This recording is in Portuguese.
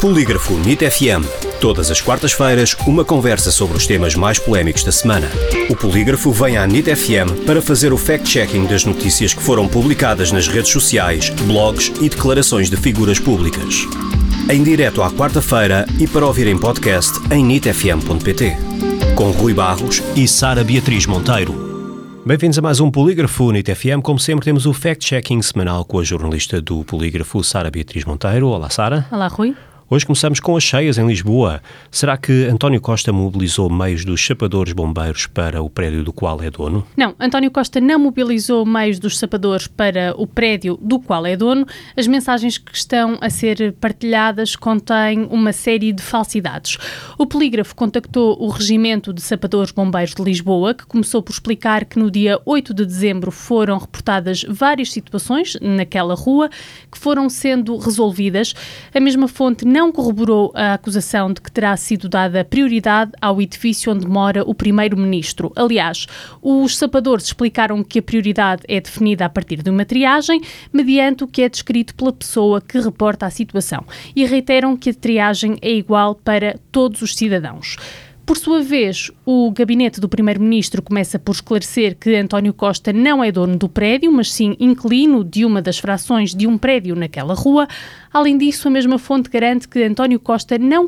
Polígrafo NIT FM. Todas as quartas-feiras, uma conversa sobre os temas mais polémicos da semana. O Polígrafo vem à NIT FM para fazer o fact-checking das notícias que foram publicadas nas redes sociais, blogs e declarações de figuras públicas. Em direto à quarta-feira e para ouvir em podcast em nitfm.pt. Com Rui Barros e Sara Beatriz Monteiro. Bem-vindos a mais um Polígrafo NIT FM. Como sempre, temos o fact-checking semanal com a jornalista do Polígrafo, Sara Beatriz Monteiro. Olá, Sara. Olá, Rui. Hoje começamos com as cheias em Lisboa. Será que António Costa mobilizou meios dos chapadores bombeiros para o prédio do qual é dono? Não, António Costa não mobilizou meios dos sapadores para o prédio do qual é dono. As mensagens que estão a ser partilhadas contêm uma série de falsidades. O polígrafo contactou o Regimento de Sapadores Bombeiros de Lisboa, que começou por explicar que no dia 8 de dezembro foram reportadas várias situações naquela rua que foram sendo resolvidas. A mesma fonte não não corroborou a acusação de que terá sido dada prioridade ao edifício onde mora o primeiro-ministro. Aliás, os sapadores explicaram que a prioridade é definida a partir de uma triagem, mediante o que é descrito pela pessoa que reporta a situação, e reiteram que a triagem é igual para todos os cidadãos. Por sua vez, o gabinete do Primeiro-Ministro começa por esclarecer que António Costa não é dono do prédio, mas sim inquilino de uma das frações de um prédio naquela rua. Além disso, a mesma fonte garante que António Costa não